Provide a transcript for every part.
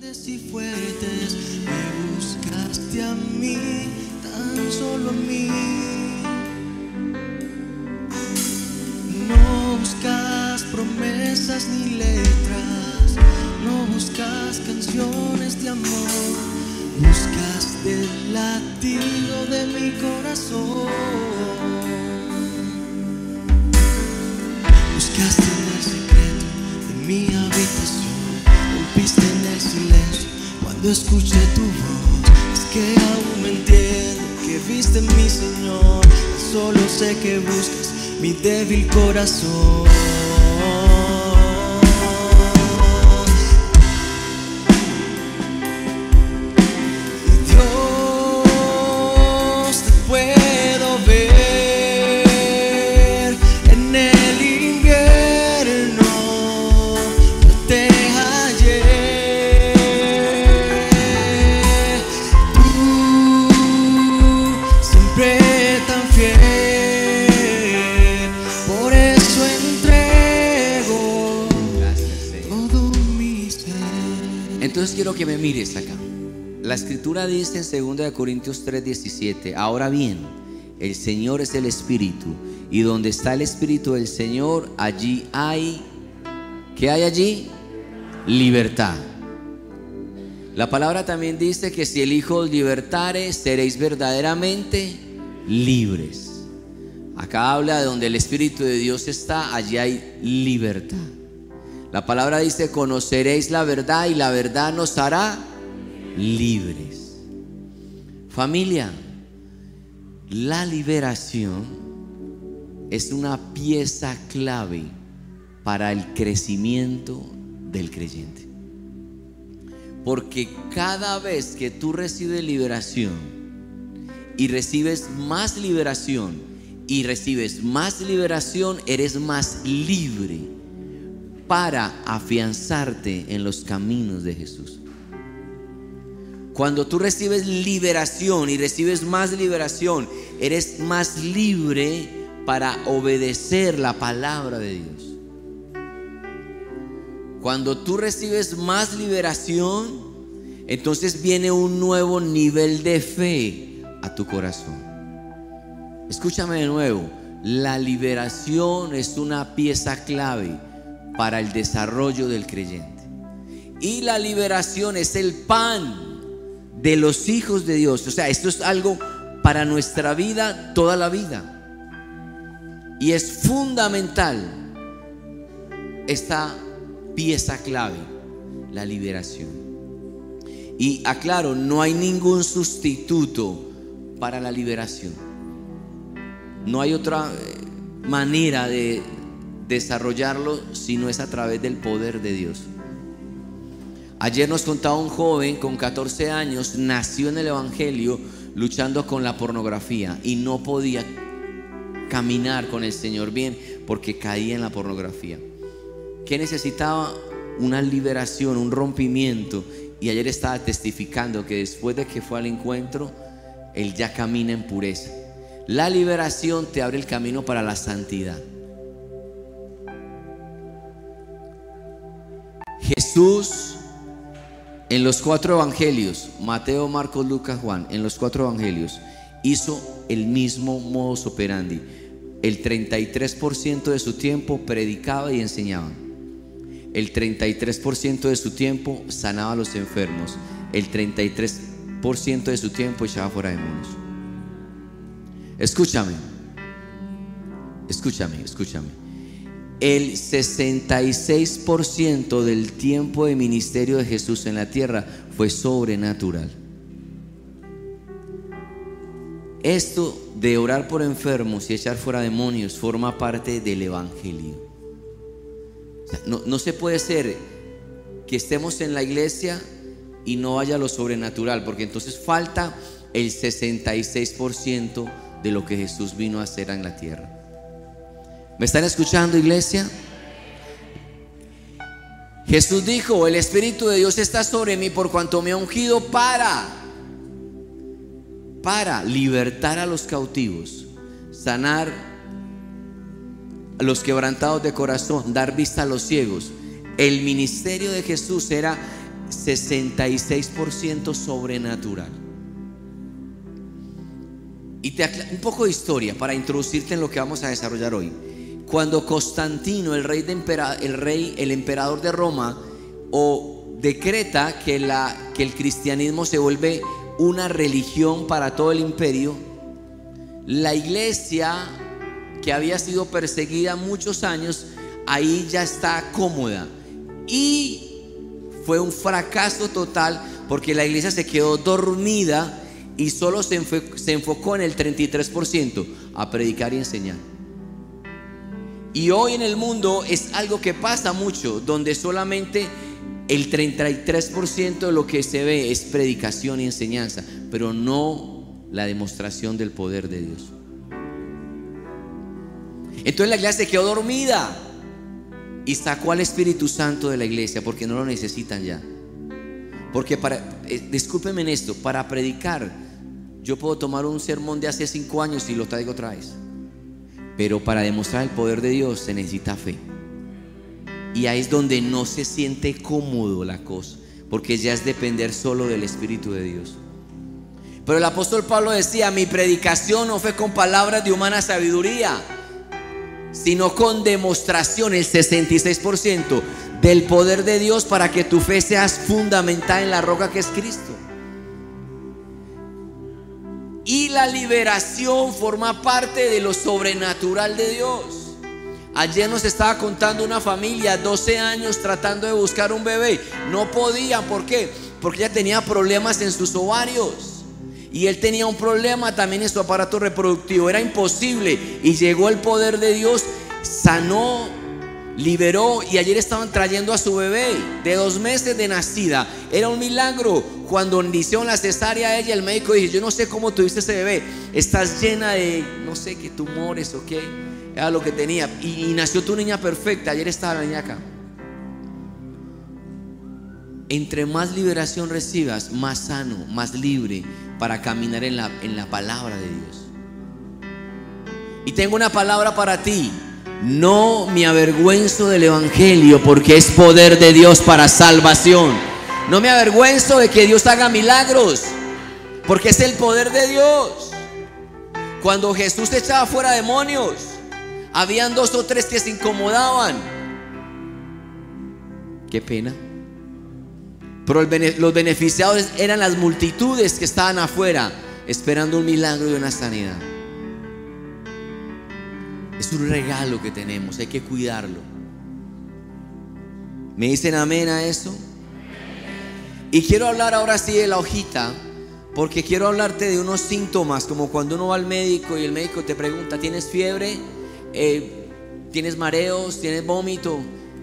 Grandes y fuertes, me buscaste a mí, tan solo a mí. No buscas promesas ni letras, no buscas canciones de amor, buscas el latido de mi corazón. Buscaste cuando escuché tu voz. Es que aún me entiendo que viste mi Señor, solo sé que buscas mi débil corazón. Escritura dice en 2 Corintios 3:17, ahora bien, el Señor es el Espíritu, y donde está el Espíritu del Señor, allí hay, ¿qué hay allí? Libertad. La palabra también dice que si el Hijo os libertare, seréis verdaderamente libres. Acá habla de donde el Espíritu de Dios está, allí hay libertad. La palabra dice, conoceréis la verdad y la verdad nos hará libres. Familia, la liberación es una pieza clave para el crecimiento del creyente. Porque cada vez que tú recibes liberación y recibes más liberación y recibes más liberación, eres más libre para afianzarte en los caminos de Jesús. Cuando tú recibes liberación y recibes más liberación, eres más libre para obedecer la palabra de Dios. Cuando tú recibes más liberación, entonces viene un nuevo nivel de fe a tu corazón. Escúchame de nuevo, la liberación es una pieza clave para el desarrollo del creyente. Y la liberación es el pan de los hijos de Dios. O sea, esto es algo para nuestra vida toda la vida. Y es fundamental esta pieza clave, la liberación. Y aclaro, no hay ningún sustituto para la liberación. No hay otra eh, manera de desarrollarlo si no es a través del poder de Dios. Ayer nos contaba un joven con 14 años, nació en el Evangelio luchando con la pornografía y no podía caminar con el Señor bien porque caía en la pornografía. ¿Qué necesitaba? Una liberación, un rompimiento. Y ayer estaba testificando que después de que fue al encuentro, él ya camina en pureza. La liberación te abre el camino para la santidad. Jesús en los cuatro evangelios, Mateo, Marcos, Lucas, Juan, en los cuatro evangelios, hizo el mismo modus operandi. El 33% de su tiempo predicaba y enseñaba. El 33% de su tiempo sanaba a los enfermos. El 33% de su tiempo echaba fuera demonios. Escúchame. Escúchame, escúchame. El 66% del tiempo de ministerio de Jesús en la tierra fue sobrenatural. Esto de orar por enfermos y echar fuera demonios forma parte del Evangelio. No, no se puede ser que estemos en la iglesia y no haya lo sobrenatural, porque entonces falta el 66% de lo que Jesús vino a hacer en la tierra. ¿Me están escuchando, iglesia? Jesús dijo, el Espíritu de Dios está sobre mí por cuanto me ha ungido para, para libertar a los cautivos, sanar a los quebrantados de corazón, dar vista a los ciegos. El ministerio de Jesús era 66% sobrenatural. Y te un poco de historia para introducirte en lo que vamos a desarrollar hoy. Cuando Constantino, el rey, de el, rey el emperador de Roma, o decreta que, la, que el cristianismo se vuelve una religión para todo el imperio, la iglesia que había sido perseguida muchos años, ahí ya está cómoda. Y fue un fracaso total porque la iglesia se quedó dormida y solo se, enfocó en el 33% a predicar y enseñar. Y hoy en el mundo es algo que pasa mucho, donde solamente el 33% de lo que se ve es predicación y enseñanza, pero no la demostración del poder de Dios. Entonces la iglesia quedó dormida y sacó al Espíritu Santo de la iglesia porque no lo necesitan ya. Porque para, eh, discúlpenme en esto, para predicar, yo puedo tomar un sermón de hace cinco años y lo traigo otra vez. Pero para demostrar el poder de Dios se necesita fe. Y ahí es donde no se siente cómodo la cosa, porque ya es depender solo del Espíritu de Dios. Pero el apóstol Pablo decía, mi predicación no fue con palabras de humana sabiduría, sino con demostración, el 66% del poder de Dios para que tu fe seas fundamental en la roca que es Cristo. La liberación forma parte de lo sobrenatural de Dios. Ayer nos estaba contando una familia, 12 años, tratando de buscar un bebé. No podía, ¿por qué? Porque ella tenía problemas en sus ovarios. Y él tenía un problema también en su aparato reproductivo. Era imposible. Y llegó el poder de Dios, sanó liberó y ayer estaban trayendo a su bebé de dos meses de nacida. Era un milagro. Cuando inició la cesárea ella, el médico dijo, yo no sé cómo tuviste ese bebé. Estás llena de, no sé qué tumores o qué. Era lo que tenía. Y, nació tu niña perfecta. Ayer estaba la niña acá. Entre más liberación recibas, más sano, más libre para caminar en la, en la palabra de Dios. Y tengo una palabra para ti. No me avergüenzo del Evangelio porque es poder de Dios para salvación. No me avergüenzo de que Dios haga milagros porque es el poder de Dios. Cuando Jesús echaba fuera demonios, habían dos o tres que se incomodaban. Qué pena. Pero los beneficiados eran las multitudes que estaban afuera esperando un milagro y una sanidad. Es un regalo que tenemos, hay que cuidarlo. ¿Me dicen amén a eso? Y quiero hablar ahora sí de la hojita, porque quiero hablarte de unos síntomas, como cuando uno va al médico y el médico te pregunta, ¿tienes fiebre? Eh, ¿Tienes mareos? ¿Tienes vómito?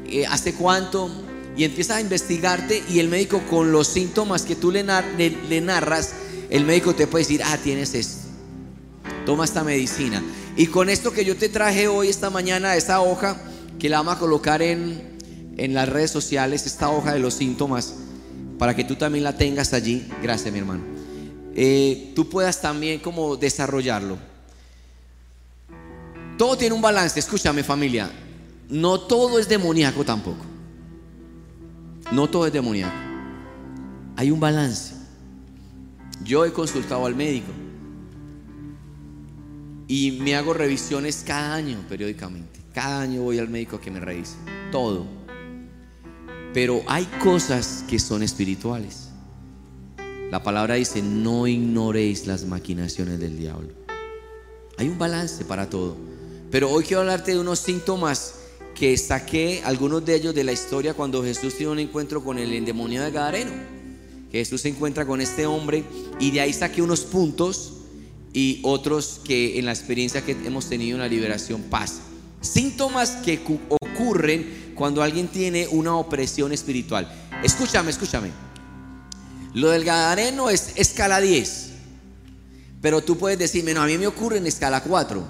Eh, ¿Hace cuánto? Y empieza a investigarte y el médico con los síntomas que tú le, le narras, el médico te puede decir, ah, tienes esto. Toma esta medicina. Y con esto que yo te traje hoy, esta mañana, esta hoja, que la vamos a colocar en, las redes sociales, esta hoja de los síntomas, para que tú también la tengas allí. Gracias, mi hermano. Eh, tú puedas también como desarrollarlo. Todo tiene un balance, escúchame familia. No todo es demoníaco tampoco. No todo es demoníaco. Hay un balance. Yo he consultado al médico y me hago revisiones cada año periódicamente. Cada año voy al médico a que me revise. Todo. Pero hay cosas que son espirituales. La palabra dice, no ignoréis las maquinaciones del diablo. Hay un balance para todo. Pero hoy quiero hablarte de unos síntomas que saqué, algunos de ellos de la historia cuando Jesús tiene un encuentro con el endemoniado de Gadareno. Jesús se encuentra con este hombre y de ahí saqué unos puntos y otros que en la experiencia que hemos tenido en la liberación pasa. Síntomas que ocurren cuando alguien tiene una opresión espiritual. Escúchame, escúchame. Lo del gadareno es escala 10. Pero tú puedes decirme, no, a mí me ocurre en escala 4,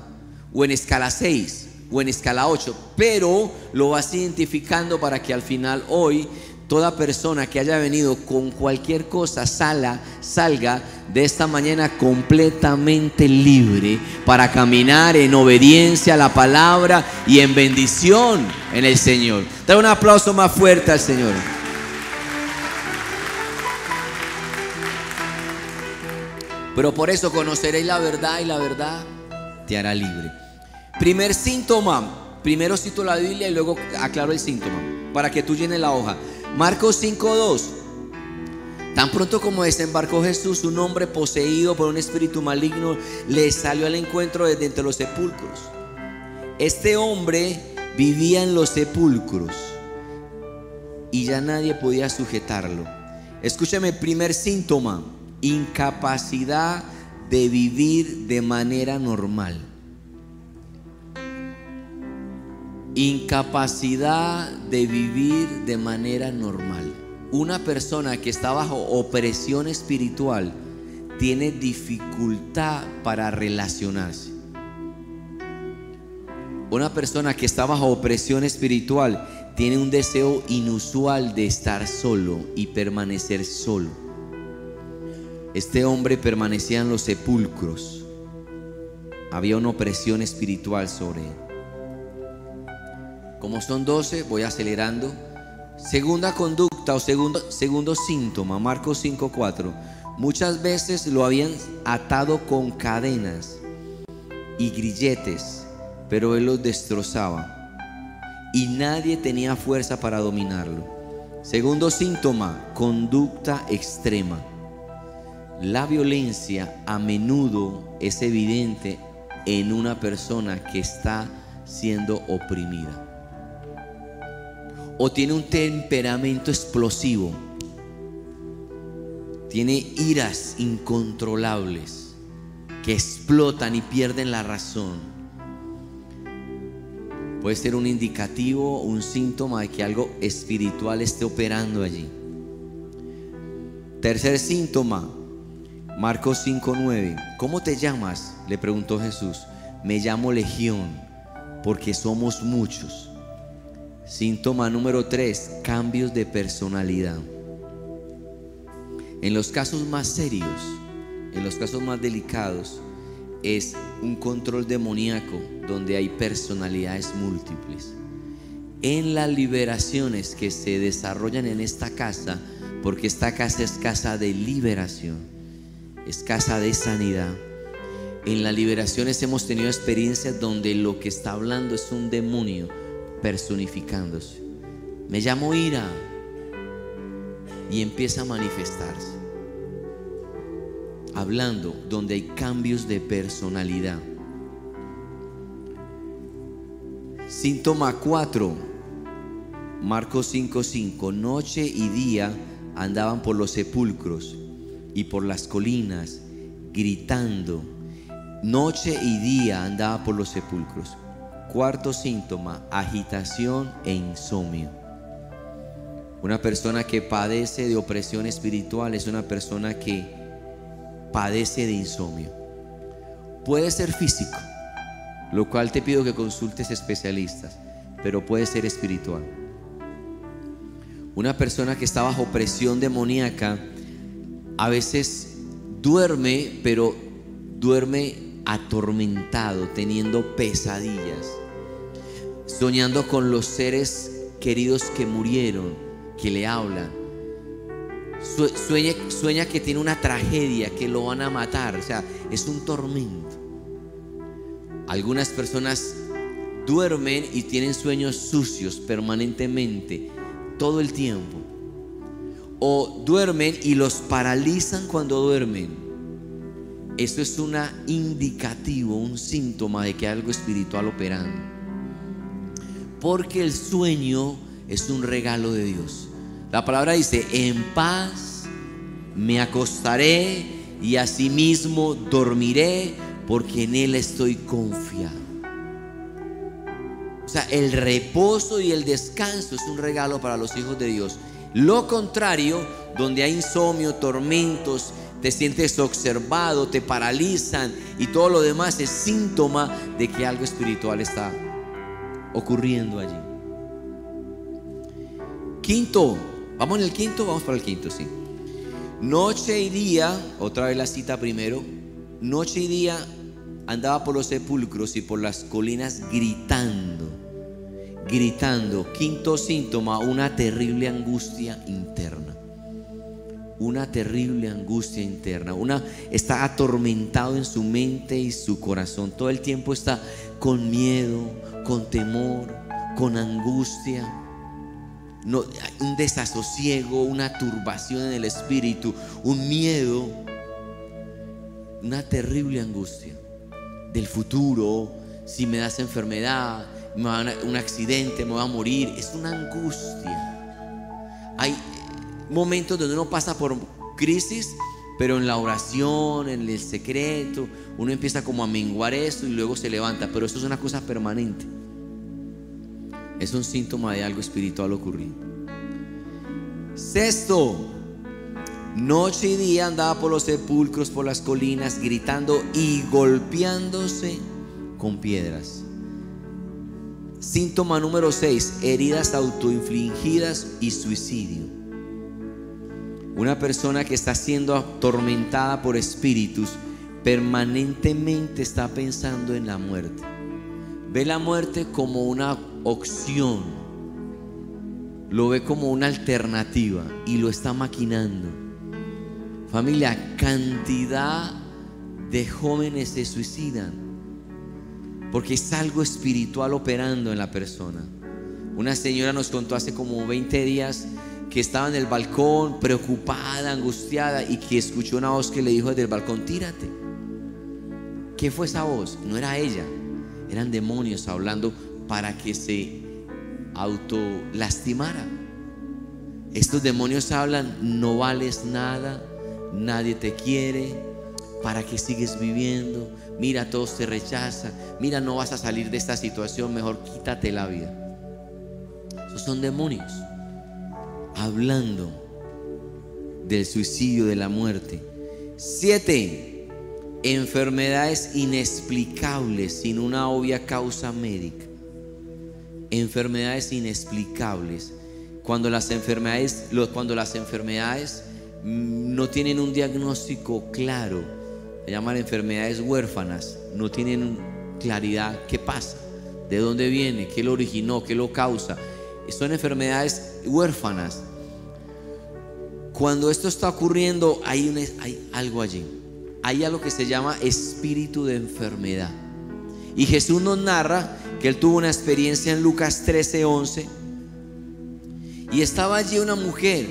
o en escala 6, o en escala 8. Pero lo vas identificando para que al final hoy toda persona que haya venido con cualquier cosa sala, salga de esta mañana completamente libre para caminar en obediencia a la palabra y en bendición en el Señor. Da un aplauso más fuerte al Señor. Pero por eso conoceréis la verdad y la verdad te hará libre. Primer síntoma. Primero cito la Biblia y luego aclaro el síntoma para que tú llenes la hoja. Marcos 5.2. Tan pronto como desembarcó Jesús, un hombre poseído por un espíritu maligno le salió al encuentro desde entre los sepulcros. Este hombre vivía en los sepulcros y ya nadie podía sujetarlo. Escúchame, primer síntoma, incapacidad de vivir de manera normal. Incapacidad de vivir de manera normal. Una persona que está bajo opresión espiritual tiene dificultad para relacionarse. Una persona que está bajo opresión espiritual tiene un deseo inusual de estar solo y permanecer solo. Este hombre permanecía en los sepulcros. Había una opresión espiritual sobre él. Como son 12, voy acelerando. Segunda conducta o segundo, segundo síntoma, Marcos 5:4. Muchas veces lo habían atado con cadenas y grilletes pero él los destrozaba y nadie tenía fuerza para dominarlo. Segundo síntoma, conducta extrema. La violencia a menudo es evidente en una persona que está siendo oprimida. O tiene un temperamento explosivo. Tiene iras incontrolables que explotan y pierden la razón Puede ser un indicativo, un síntoma de que algo espiritual esté operando allí. Tercer síntoma, Marcos 5:9. ¿Cómo te llamas? Le preguntó Jesús. Me llamo Legión, porque somos muchos. Síntoma número 3, cambios de personalidad. En los casos más serios, en los casos más delicados, es un control demoníaco donde hay personalidades múltiples. En las liberaciones que se desarrollan en esta casa, porque esta casa es casa de liberación, es casa de sanidad. En las liberaciones hemos tenido experiencias donde lo que está hablando es un demonio personificándose. Me llamo ira y empieza a manifestarse hablando donde hay cambios de personalidad. Síntoma 4, Marcos 5:5, noche y día andaban por los sepulcros y por las colinas gritando. Noche y día andaba por los sepulcros. Cuarto síntoma, agitación e insomnio. Una persona que padece de opresión espiritual es una persona que padece de insomnio. Puede ser físico, lo cual te pido que consultes especialistas, pero puede ser espiritual. Una persona que está bajo presión demoníaca a veces duerme, pero duerme atormentado, teniendo pesadillas, soñando con los seres queridos que murieron, que le hablan Sueña, que tiene una tragedia, que lo van a matar. O sea, es un tormento. Algunas personas duermen y tienen sueños sucios permanentemente, todo el tiempo. O duermen y los paralizan cuando duermen. Eso es un indicativo, un síntoma de que hay algo espiritual operando. Porque el sueño es un regalo de Dios. La palabra dice, en paz me acostaré y asimismo dormiré porque en Él estoy confiado. O sea, el reposo y el descanso es un regalo para los hijos de Dios. Lo contrario, donde hay insomnio, tormentos, te sientes observado, te paralizan y todo lo demás es síntoma de que algo espiritual está ocurriendo allí. Quinto, Vamos en el quinto, vamos para el quinto, sí. Noche y día, otra vez la cita primero, noche y día andaba por los sepulcros y por las colinas gritando, gritando. Quinto síntoma, una terrible angustia interna. Una terrible angustia interna, una está atormentado en su mente y su corazón. Todo el tiempo está con miedo, con temor, con angustia. No, un desasosiego, una turbación en el espíritu, un miedo, una terrible angustia del futuro, si me das enfermedad, un accidente, me voy a morir. Es una angustia. Hay momentos donde uno pasa por crisis, pero en la oración, en el secreto, uno empieza como a menguar esto y luego se levanta. Pero eso es una cosa permanente. Es un síntoma de algo espiritual ocurrido. Sexto, noche y día andaba por los sepulcros, por las colinas, gritando y golpeándose con piedras. Síntoma número 6, heridas autoinfligidas y suicidio. Una persona que está siendo atormentada por espíritus permanentemente está pensando en la muerte. Ve la muerte como una opción. Lo ve como una alternativa y lo está maquinando. Familia, cantidad de jóvenes se suicidan porque es algo espiritual operando en la persona. Una señora nos contó hace como 20 días que estaba en el balcón preocupada, angustiada y que escuchó una voz que le dijo desde el balcón, tírate. ¿Qué fue esa voz? No era ella, eran demonios hablando para que se auto lastimara. Estos demonios hablan, no vales nada, nadie te quiere, ¿para qué sigues viviendo? mira, todos te rechazan, mira, no vas a salir de esta situación, mejor quítate la vida. Esos son demonios hablando del suicidio, de la muerte. Siete, enfermedades inexplicables sin una obvia causa médica. Enfermedades inexplicables. Cuando las enfermedades, cuando las enfermedades no tienen un diagnóstico claro se llaman enfermedades huérfanas, no tienen claridad qué pasa, de dónde viene, qué lo originó, qué lo causa. Son enfermedades huérfanas. Cuando esto está ocurriendo, hay, hay algo allí. Hay algo que se llama espíritu de enfermedad. Y Jesús nos narra que él tuvo una experiencia en Lucas 13, 11. Y estaba allí una mujer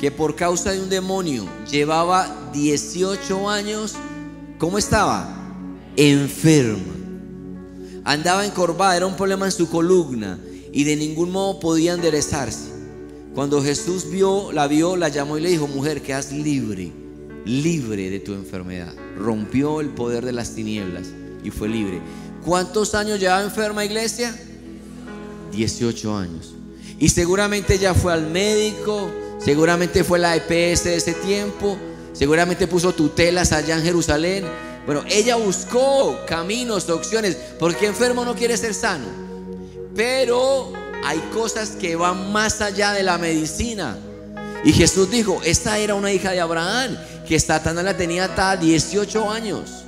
que por causa de un demonio llevaba 18 años ¿Cómo estaba? Enferma. Andaba encorvada, era un problema en su columna y de ningún modo podía enderezarse. Cuando Jesús vio, la vio, la llamó y le dijo, mujer, quedas libre, libre de tu enfermedad. Rompió el poder de las tinieblas y fue libre. ¿Cuántos años llevaba enferma iglesia? 18 años. Y seguramente ya fue al médico, seguramente fue la EPS de ese tiempo, Seguramente puso tutelas allá en Jerusalén. Bueno, ella buscó caminos, opciones, porque enfermo no quiere ser sano. Pero hay cosas que van más allá de la medicina. Y Jesús dijo, esta era una hija de Abraham, que Satanás la tenía hasta 18 años.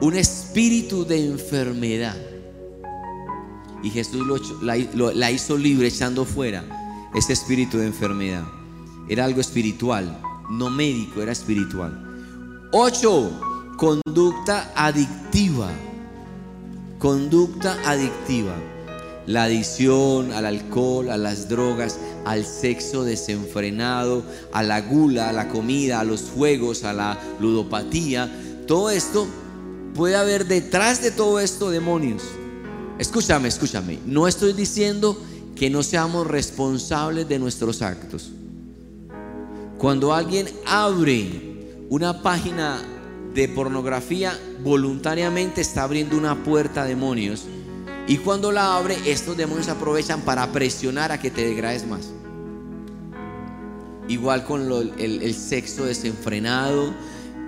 Un espíritu de enfermedad. Y Jesús la hizo libre echando fuera ese espíritu de enfermedad. Era algo espiritual, no médico, era espiritual. Ocho, conducta adictiva. Conducta adictiva. La adicción al alcohol, a las drogas, al sexo desenfrenado, a la gula, a la comida, a los juegos, a la ludopatía. Todo esto puede haber detrás de todo esto demonios. Escúchame, escúchame. No estoy diciendo que no seamos responsables de nuestros actos. Cuando alguien abre una página de pornografía, voluntariamente está abriendo una puerta a demonios. Y cuando la abre, estos demonios aprovechan para presionar a que te degrades más. Igual con el, sexo desenfrenado,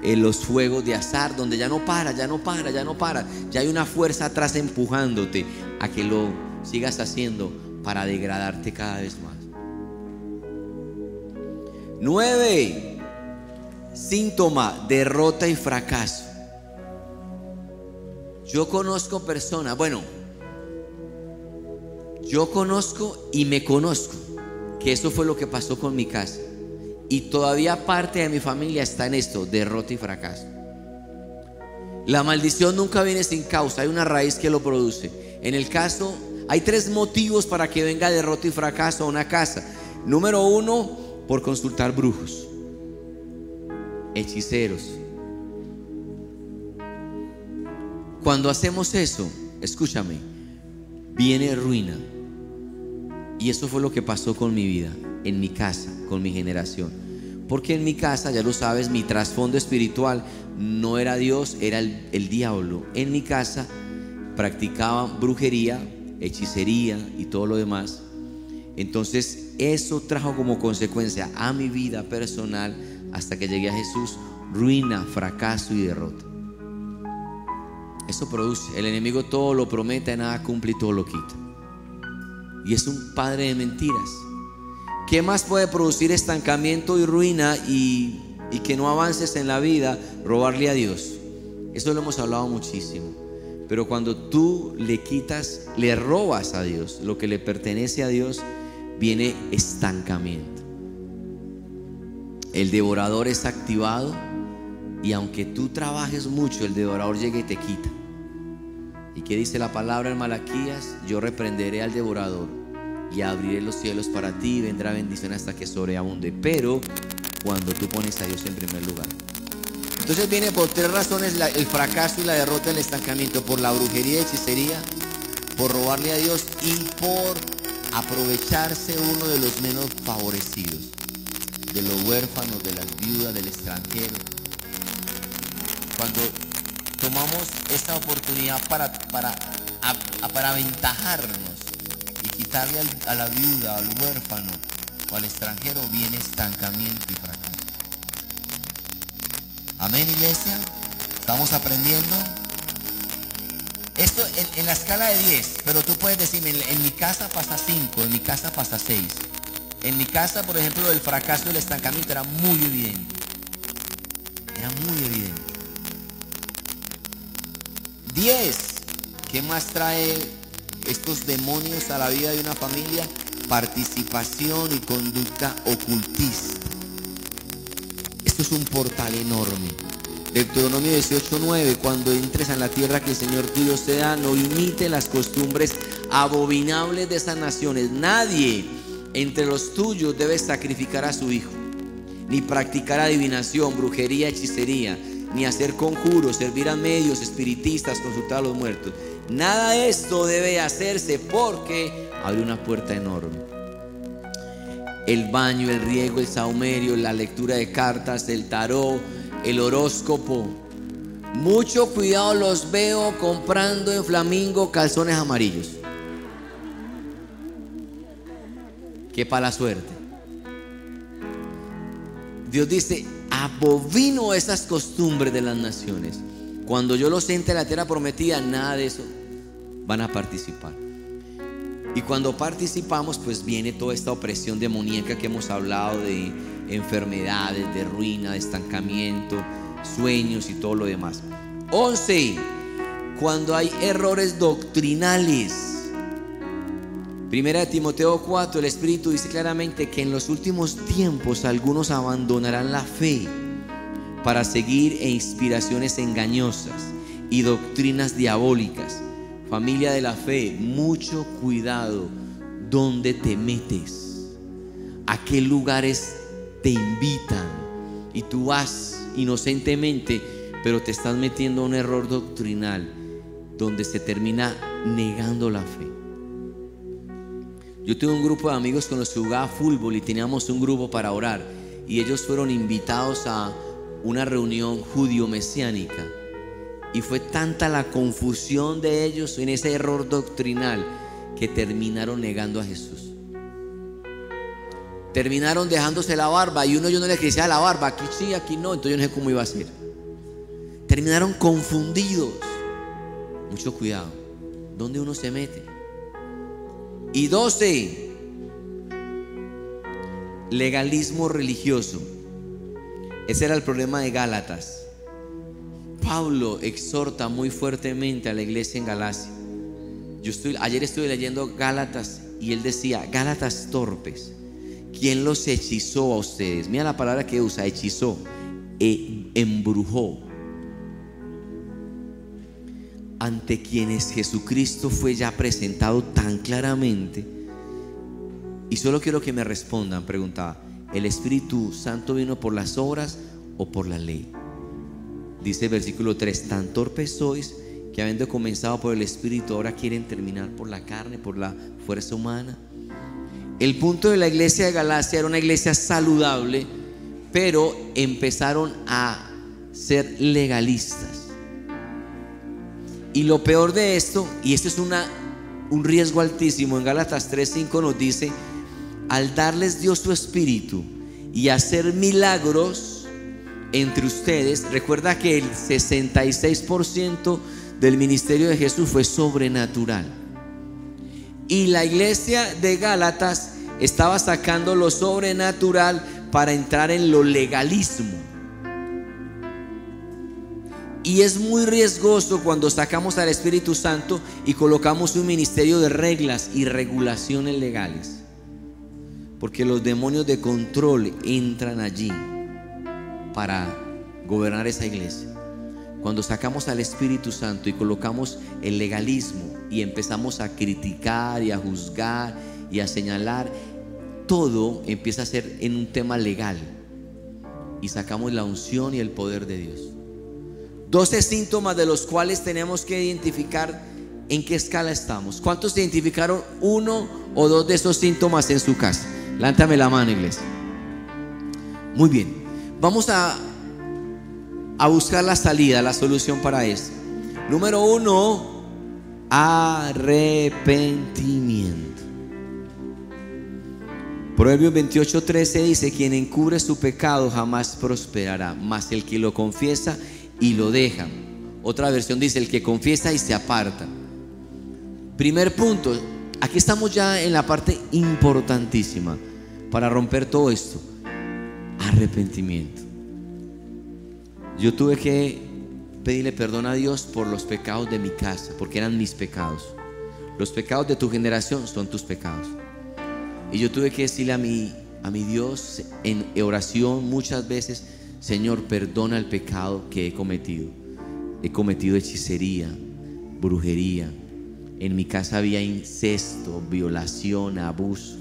en eh, los juegos de azar, donde ya no para, ya no para, ya no para. Ya hay una fuerza atrás empujándote a que lo sigas haciendo para degradarte cada vez más. Nueve, síntoma, derrota y fracaso. Yo conozco personas, bueno, yo conozco y me conozco que eso fue lo que pasó con mi casa. Y todavía parte de mi familia está en esto, derrota y fracaso. La maldición nunca viene sin causa, hay una raíz que lo produce. En el caso, hay tres motivos para que venga derrota y fracaso a una casa. Número uno, por consultar brujos, hechiceros. Cuando hacemos eso, escúchame, viene ruina. Y eso fue lo que pasó con mi vida, en mi casa, con mi generación. Porque en mi casa, ya lo sabes, mi trasfondo espiritual no era Dios, era el, diablo. En mi casa practicaban brujería, hechicería y todo lo demás. Entonces eso trajo como consecuencia a mi vida personal hasta que llegué a Jesús ruina, fracaso y derrota. Eso produce. El enemigo todo lo promete, nada cumple y todo lo quita. Y es un padre de mentiras. ¿Qué más puede producir estancamiento y ruina y, y que no avances en la vida? Robarle a Dios. Eso lo hemos hablado muchísimo. Pero cuando tú le quitas, le robas a Dios lo que le pertenece a Dios, viene estancamiento. El devorador es activado y aunque tú trabajes mucho, el devorador llega y te quita. ¿Y qué dice la palabra en Malaquías? Yo reprenderé al devorador y abriré los cielos para ti y vendrá bendición hasta que sobreabunde. Pero cuando tú pones a Dios en primer lugar. Entonces viene por tres razones el fracaso y la derrota del estancamiento. Por la brujería y hechicería, por robarle a Dios y por aprovecharse uno de los menos favorecidos. De los huérfanos, de las viudas, del extranjero. Cuando tomamos esta oportunidad para, para, para aventajarnos y quitarle a la viuda, al huérfano o al extranjero, viene estancamiento y fracaso. Amén, iglesia. Estamos aprendiendo. Esto en, la escala de 10, pero tú puedes decirme, en, mi casa pasa 5, en mi casa pasa 6. En mi casa, por ejemplo, el fracaso y el estancamiento era muy evidente. Era muy evidente. 10. ¿Qué más trae estos demonios a la vida de una familia? Participación y conducta ocultista. Esto es un portal enorme. Deuteronomio 18:9, cuando entres en la tierra que el Señor tuyo te da, no imite las costumbres abominables de esas naciones. Nadie entre los tuyos debe sacrificar a su hijo, ni practicar adivinación, brujería, hechicería ni hacer conjuros, servir a medios espiritistas, consultar a los muertos. Nada de esto debe hacerse porque abre una puerta enorme. El baño, el riego, el saumerio, la lectura de cartas, el tarot, el horóscopo. Mucho cuidado los veo comprando en Flamingo calzones amarillos. Qué para la suerte. Dios dice, abovino esas costumbres de las naciones. Cuando yo los entre a la tierra prometida, nada de eso van a participar. Y cuando participamos, pues viene toda esta opresión demoníaca que hemos hablado de enfermedades, de ruina, de estancamiento, sueños y todo lo demás. 11. Cuando hay errores doctrinales. Primera de Timoteo 4, el Espíritu dice claramente que en los últimos tiempos algunos abandonarán la fe para seguir e inspiraciones engañosas y doctrinas diabólicas. Familia de la fe, mucho cuidado donde te metes, a qué lugares te invitan y tú vas inocentemente, pero te estás metiendo a un error doctrinal donde se termina negando la fe. Yo tuve un grupo de amigos con los que jugaba fútbol y teníamos un grupo para orar. Y ellos fueron invitados a una reunión judío-mesiánica. Y fue tanta la confusión de ellos en ese error doctrinal que terminaron negando a Jesús. Terminaron dejándose la barba y uno yo no le decía la barba, aquí sí, aquí no, entonces yo no sé cómo iba a ser. Terminaron confundidos. Mucho cuidado. ¿Dónde uno se mete? Y 12, legalismo religioso. Ese era el problema de Gálatas. Pablo exhorta muy fuertemente a la iglesia en Galacia. Yo estoy, ayer estuve leyendo Gálatas y él decía, Gálatas torpes, ¿quién los hechizó a ustedes? Mira la palabra que usa, hechizó, e embrujó. Ante quienes Jesucristo fue ya presentado tan claramente. Y solo quiero que me respondan, preguntaba, ¿el Espíritu Santo vino por las obras o por la ley? Dice el versículo 3, tan torpes sois que habiendo comenzado por el Espíritu, ahora quieren terminar por la carne, por la fuerza humana. El punto de la iglesia de Galacia era una iglesia saludable, pero empezaron a ser legalistas. Y lo peor de esto, y esto es una, un riesgo altísimo, en Gálatas 3:5 nos dice, al darles Dios su espíritu y hacer milagros entre ustedes, recuerda que el 66% del ministerio de Jesús fue sobrenatural. Y la iglesia de Gálatas estaba sacando lo sobrenatural para entrar en lo legalismo. Y es muy riesgoso cuando sacamos al Espíritu Santo y colocamos un ministerio de reglas y regulaciones legales. Porque los demonios de control entran allí para gobernar esa iglesia. Cuando sacamos al Espíritu Santo y colocamos el legalismo y empezamos a criticar y a juzgar y a señalar, todo empieza a ser en un tema legal. Y sacamos la unción y el poder de Dios. 12 síntomas de los cuales tenemos que identificar en qué escala estamos. ¿Cuántos identificaron uno o dos de esos síntomas en su casa? Lántame la mano, iglesia. Muy bien. Vamos a a buscar la salida, la solución para eso. Número uno, arrepentimiento. Proverbios 28:13 dice, quien encubre su pecado jamás prosperará, mas el que lo confiesa y lo deja. Otra versión dice, el que confiesa y se aparta. Primer punto, aquí estamos ya en la parte importantísima para romper todo esto. Arrepentimiento. Yo tuve que pedirle perdón a Dios por los pecados de mi casa, porque eran mis pecados. Los pecados de tu generación son tus pecados. Y yo tuve que decirle a mi, a mi Dios en oración muchas veces, Señor, perdona el pecado que he cometido. He cometido hechicería, brujería. En mi casa había incesto, violación, abuso.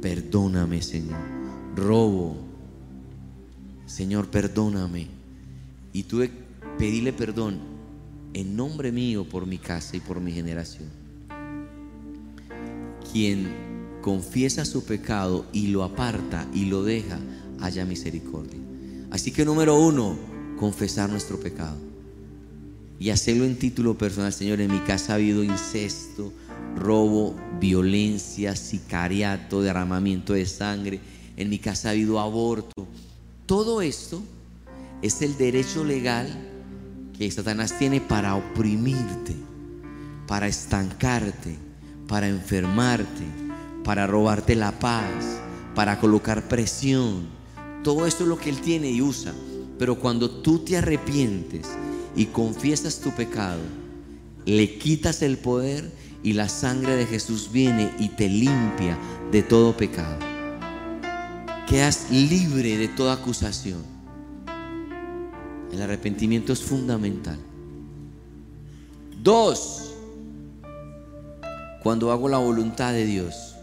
Perdóname, Señor. Robo. Señor, perdóname. Y tuve que pedirle perdón en nombre mío por mi casa y por mi generación. Quien confiesa su pecado y lo aparta y lo deja, haya misericordia. Así que número uno, confesar nuestro pecado. Y hacerlo en título personal, Señor, en mi casa ha habido incesto, robo, violencia, sicariato, derramamiento de sangre. En mi casa ha habido aborto. Todo esto es el derecho legal que Satanás tiene para oprimirte, para estancarte, para enfermarte, para robarte la paz, para colocar presión. Todo esto es lo que él tiene y usa. Pero cuando tú te arrepientes y confiesas tu pecado, le quitas el poder y la sangre de Jesús viene y te limpia de todo pecado. Quedas libre de toda acusación. El arrepentimiento es fundamental. Dos, cuando hago la voluntad de Dios.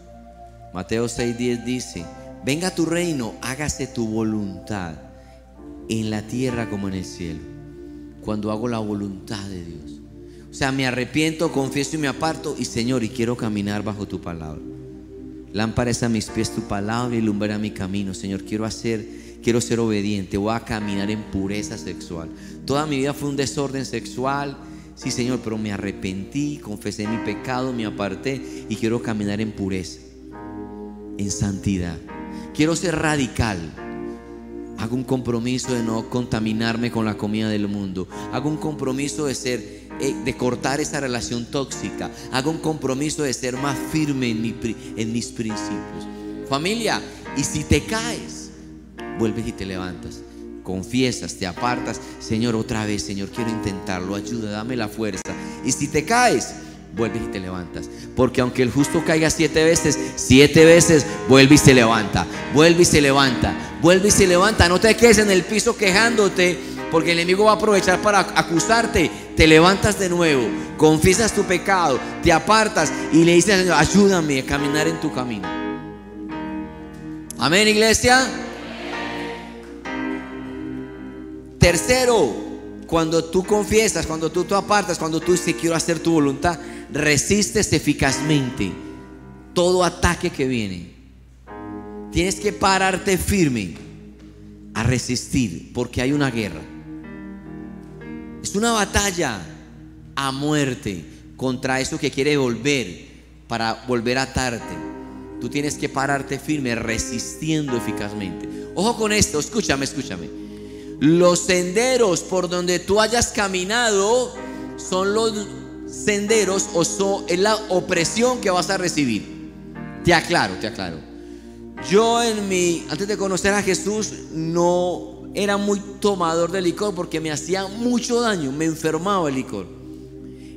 Mateo 6:10 dice, venga tu reino, hágase tu voluntad en la tierra como en el cielo. Cuando hago la voluntad de Dios. O sea, me arrepiento, confieso y me aparto y Señor, y quiero caminar bajo tu palabra. Lámpara es a mis pies tu palabra y lumbrera mi camino. Señor, quiero hacer quiero ser obediente, voy a caminar en pureza sexual. Toda mi vida fue un desorden sexual, sí Señor, pero me arrepentí, confesé mi pecado, me aparté y quiero caminar en pureza, en santidad. Quiero ser radical. Hago un compromiso de no contaminarme con la comida del mundo. Hago un compromiso de ser eh, de cortar esa relación tóxica. Hago un compromiso de ser más firme en, en mis principios. Familia, y si te caes, vuelves y te levantas. Confiesas, te apartas. Señor, otra vez, Señor, quiero intentarlo. Ayuda, dame la fuerza. Y si te caes, vuelves y te levantas. Porque aunque el justo caiga siete veces, siete veces vuelve y se levanta, vuelve y se levanta, vuelve y se levanta. No te quedes en el piso quejándote, porque el enemigo va a aprovechar para acusarte. Te levantas de nuevo, confiesas tu pecado, te apartas y le dices Señor, ayúdame a caminar en tu camino. Amén, iglesia. Tercero, cuando tú confiesas, cuando tú te apartas, cuando tú dices quiero hacer tu voluntad, resistes eficazmente todo ataque que viene. Tienes que pararte firme a resistir porque hay una guerra. Es una batalla a muerte contra eso que quiere volver para volver a atarte. Tú tienes que pararte firme resistiendo eficazmente. Ojo con esto, escúchame, escúchame. Los senderos por donde tú hayas caminado son los senderos o son, es la opresión que vas a recibir. Te aclaro, te aclaro. Yo en mi, antes de conocer a Jesús, no era muy tomador de licor porque me hacía mucho daño, me enfermaba el licor.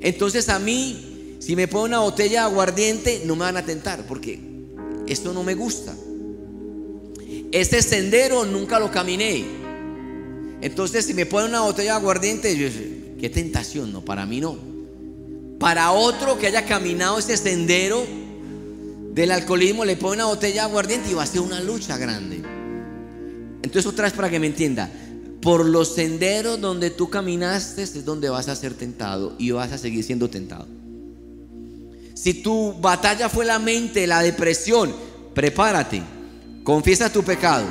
Entonces a mí, si me pone una botella de aguardiente, no me van a tentar porque esto no me gusta. Este sendero nunca lo caminé. Entonces, si me ponen una botella de aguardiente, yo qué tentación, no, para mí no. Para otro que haya caminado ese sendero del alcoholismo, le pone una botella de aguardiente y va a ser una lucha grande. Entonces, otra vez para que me entienda, por los senderos donde tú caminaste es donde vas a ser tentado y vas a seguir siendo tentado. Si tu batalla fue la mente, la depresión, prepárate, confiesa tu pecado,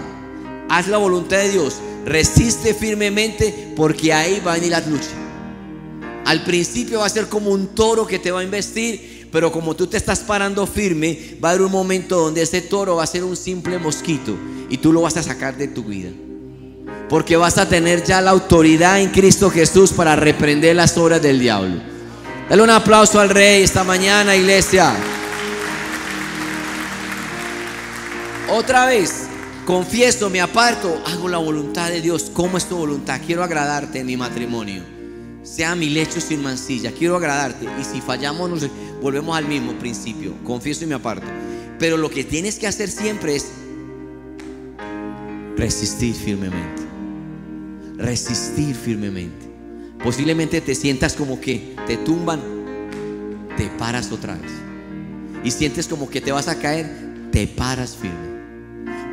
haz la voluntad de Dios Resiste firmemente porque ahí va a venir la lucha. Al principio va a ser como un toro que te va a investir, pero como tú te estás parando firme, va a haber un momento donde ese toro va a ser un simple mosquito y tú lo vas a sacar de tu vida. Porque vas a tener ya la autoridad en Cristo Jesús para reprender las obras del diablo. Dale un aplauso al rey esta mañana, iglesia. Otra vez, Confieso, me aparto, hago la voluntad de Dios. ¿Cómo es tu voluntad? Quiero agradarte en mi matrimonio. Sea mi lecho sin mancilla. Quiero agradarte. Y si fallamos, nos volvemos al mismo principio. Confieso y me aparto. Pero lo que tienes que hacer siempre es resistir firmemente. Resistir firmemente. Posiblemente te sientas como que te tumban, te paras otra vez. Y sientes como que te vas a caer, te paras firme.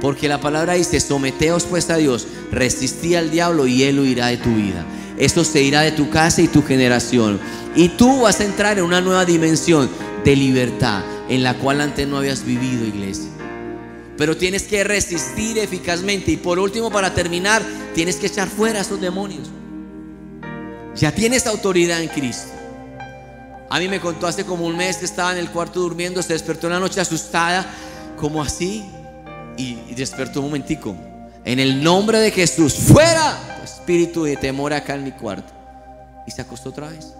Porque la palabra dice, someteos pues a Dios, resistí al diablo y él huirá de tu vida. Esto se irá de tu casa y tu generación. Y tú vas a entrar en una nueva dimensión de libertad en la cual antes no habías vivido, iglesia. Pero tienes que resistir eficazmente. Y por último, para terminar, tienes que echar fuera a esos demonios. Ya tienes autoridad en Cristo. A mí me contó hace como un mes que estaba en el cuarto durmiendo, se despertó una noche asustada, como así, y, despertó un momentico. En el nombre de Jesús, fuera espíritu de temor acá en mi cuarto. Y se acostó otra vez.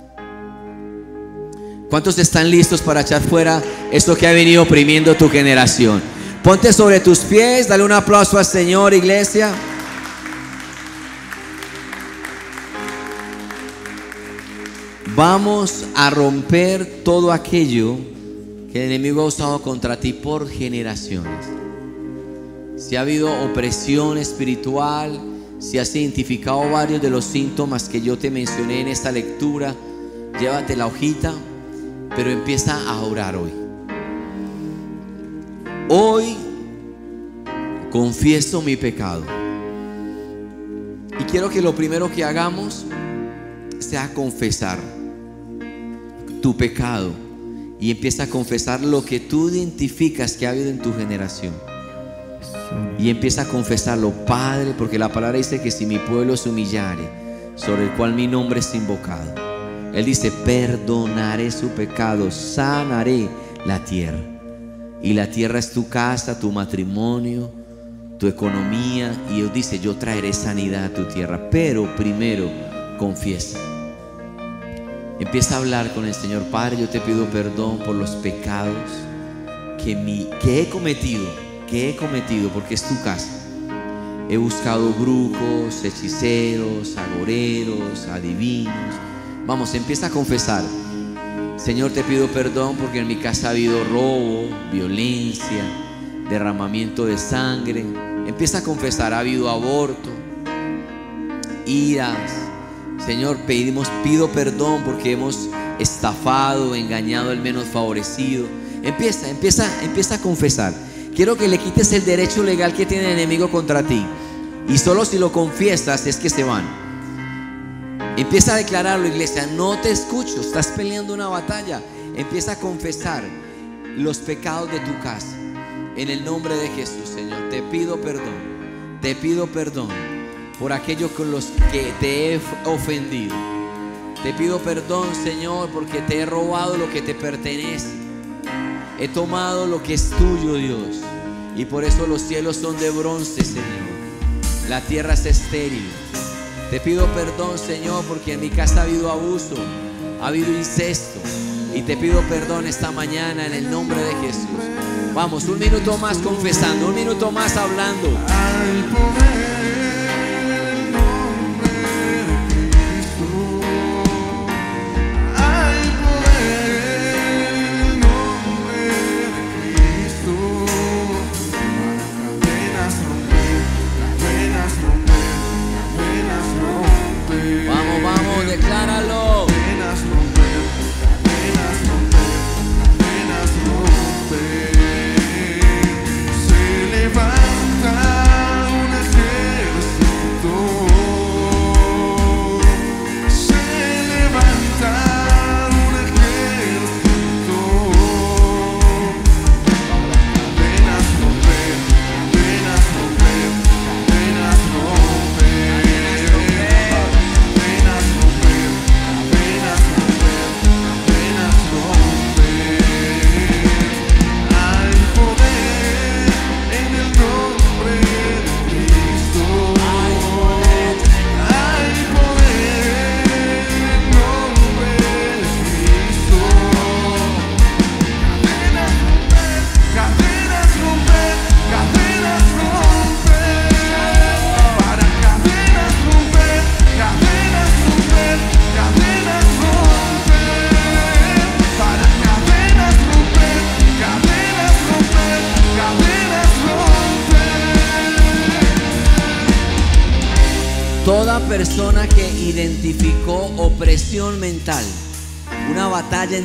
¿Cuántos están listos para echar fuera esto que ha venido oprimiendo tu generación? Ponte sobre tus pies, dale un aplauso al Señor, iglesia. Vamos a romper todo aquello que el enemigo ha usado contra ti por generaciones si ha habido opresión espiritual, si has identificado varios de los síntomas que yo te mencioné en esta lectura, llévate la hojita, pero empieza a orar hoy. Hoy confieso mi pecado. Y quiero que lo primero que hagamos sea confesar tu pecado y empieza a confesar lo que tú identificas que ha habido en tu generación. Y empieza a confesarlo, Padre, porque la palabra dice que si mi pueblo se humillare, sobre el cual mi nombre es invocado, Él dice, perdonaré su pecado, sanaré la tierra. Y la tierra es tu casa, tu matrimonio, tu economía. Y Dios dice, yo traeré sanidad a tu tierra. Pero primero, confiesa. Empieza a hablar con el Señor. Padre, yo te pido perdón por los pecados que, que he cometido que he cometido, porque es tu casa. He buscado brujos, hechiceros, agoreros, adivinos. Vamos, empieza a confesar. Señor, te pido perdón porque en mi casa ha habido robo, violencia, derramamiento de sangre. Empieza a confesar, ha habido aborto, iras. Señor, pedimos, pido perdón porque hemos estafado, engañado al menos favorecido. Empieza, empieza, empieza a confesar. Quiero que le quites el derecho legal que tiene el enemigo contra ti. Y solo si lo confiesas es que se van. Empieza a declararlo, iglesia. No te escucho. Estás peleando una batalla. Empieza a confesar los pecados de tu casa. En el nombre de Jesús, Señor. Te pido perdón. Te pido perdón por aquellos con los que te he ofendido. Te pido perdón, Señor, porque te he robado lo que te pertenece. He tomado lo que es tuyo, Dios. Y por eso los cielos son de bronce, Señor. La tierra es estéril. Te pido perdón, Señor, porque en mi casa ha habido abuso, ha habido incesto. Y te pido perdón esta mañana en el nombre de Jesús. Vamos, un minuto más confesando, un minuto más hablando.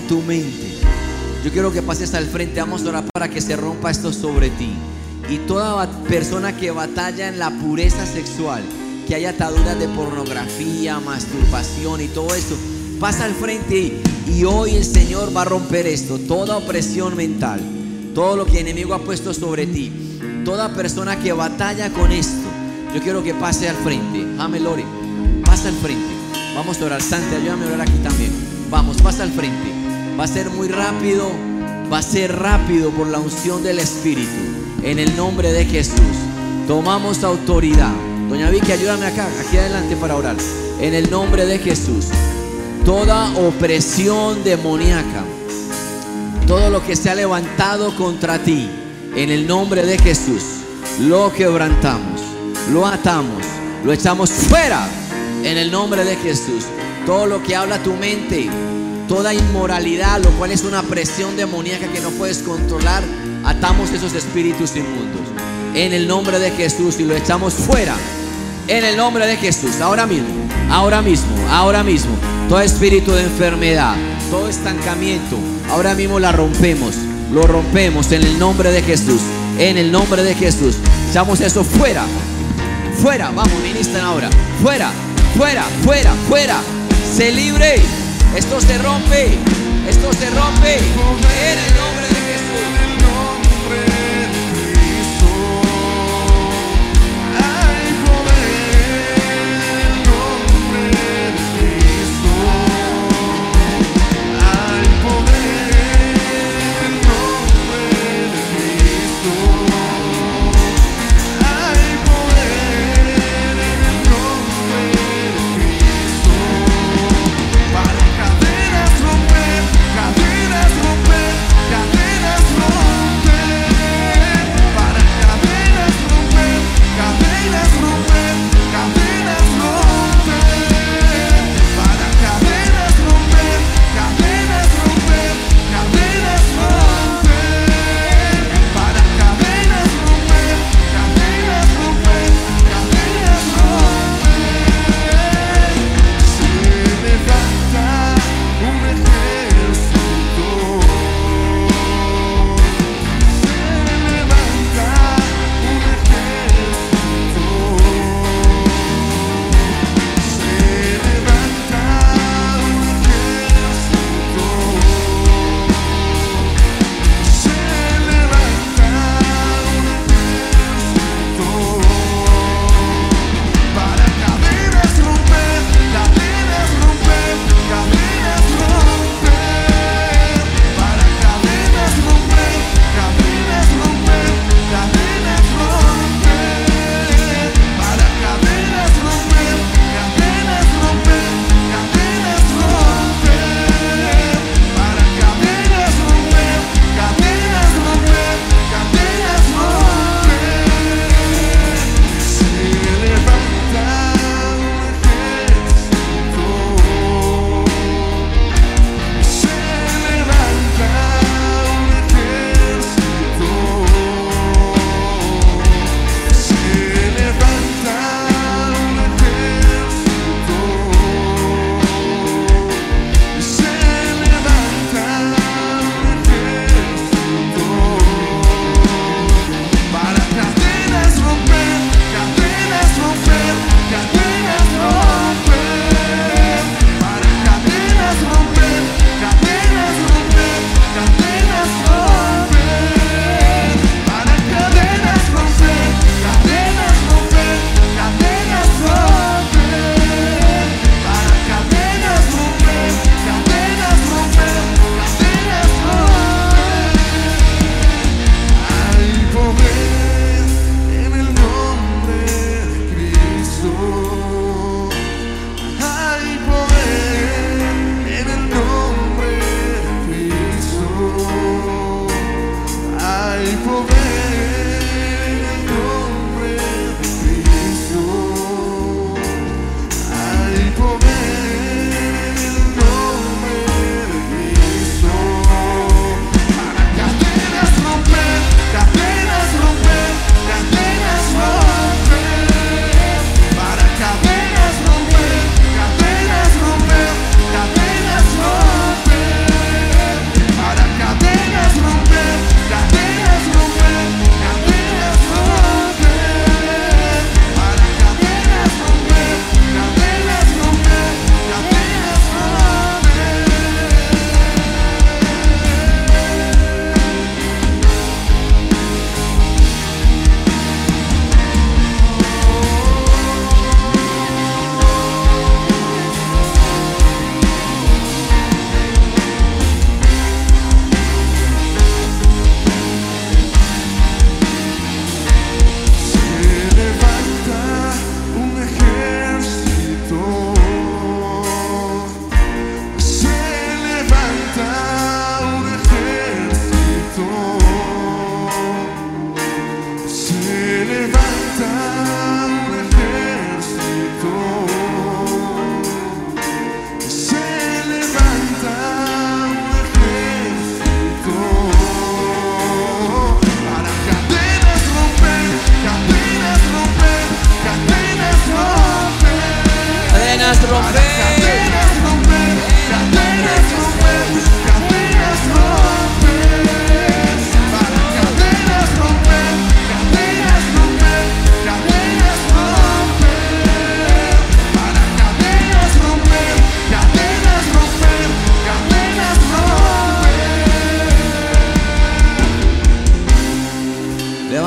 Tu mente, yo quiero que pases al frente, vamos a orar para que se rompa esto sobre ti. Y toda persona que batalla en la pureza sexual, que hay ataduras de pornografía, masturbación y todo esto, pasa al frente y, hoy el Señor va a romper esto, toda opresión mental, todo lo que el enemigo ha puesto sobre ti, toda persona que batalla con esto, yo quiero que pase al frente. Jame Lore, pasa al frente. Vamos a orar. Santi, ayúdame a orar aquí también. Vamos, pasa al frente. Va a ser muy rápido. Va a ser rápido por la unción del Espíritu. En el nombre de Jesús. Tomamos autoridad. Doña Vicky, ayúdame acá, aquí adelante para orar. En el nombre de Jesús. Toda opresión demoníaca todo lo que se ha levantado contra ti, en el nombre de Jesús, lo quebrantamos, lo atamos, lo echamos fuera, en el nombre de Jesús. Todo lo que habla tu mente, toda inmoralidad, lo cual es una presión demoníaca que no puedes controlar, atamos esos espíritus inmundos, en el nombre de Jesús y lo echamos fuera. En el nombre de Jesús, ahora mismo, ahora mismo, ahora mismo. Todo espíritu de enfermedad, todo estancamiento, ahora mismo la rompemos, lo rompemos en el nombre de Jesús. En el nombre de Jesús, echamos eso fuera, fuera, vamos, ministran ahora, fuera, fuera, fuera, fuera. Se libre, esto se rompe, esto se rompe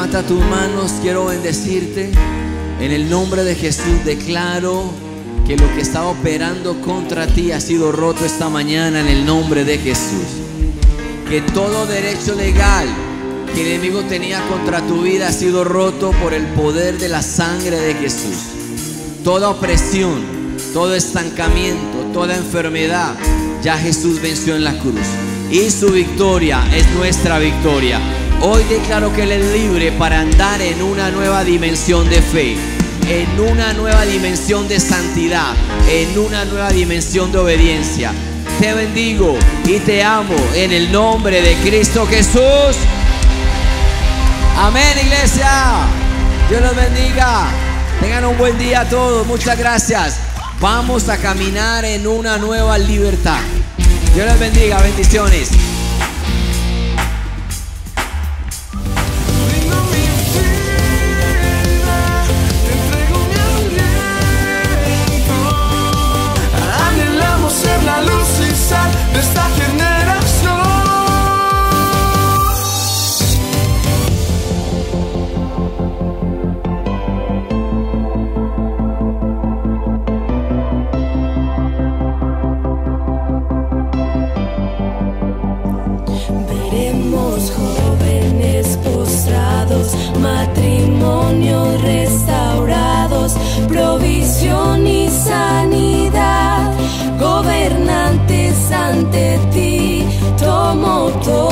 tus manos, quiero bendecirte. En el nombre de Jesús declaro que lo que estaba operando contra ti ha sido roto esta mañana en el nombre de Jesús. Que todo derecho legal que el enemigo tenía contra tu vida ha sido roto por el poder de la sangre de Jesús. Toda opresión, todo estancamiento, toda enfermedad, ya Jesús venció en la cruz. Y su victoria es nuestra victoria. Hoy declaro que Él es libre para andar en una nueva dimensión de fe, en una nueva dimensión de santidad, en una nueva dimensión de obediencia. Te bendigo y te amo en el nombre de Cristo Jesús. Amén, iglesia. Dios los bendiga. Tengan un buen día a todos. Muchas gracias. Vamos a caminar en una nueva libertad. Dios les bendiga. Bendiciones. Tomo toda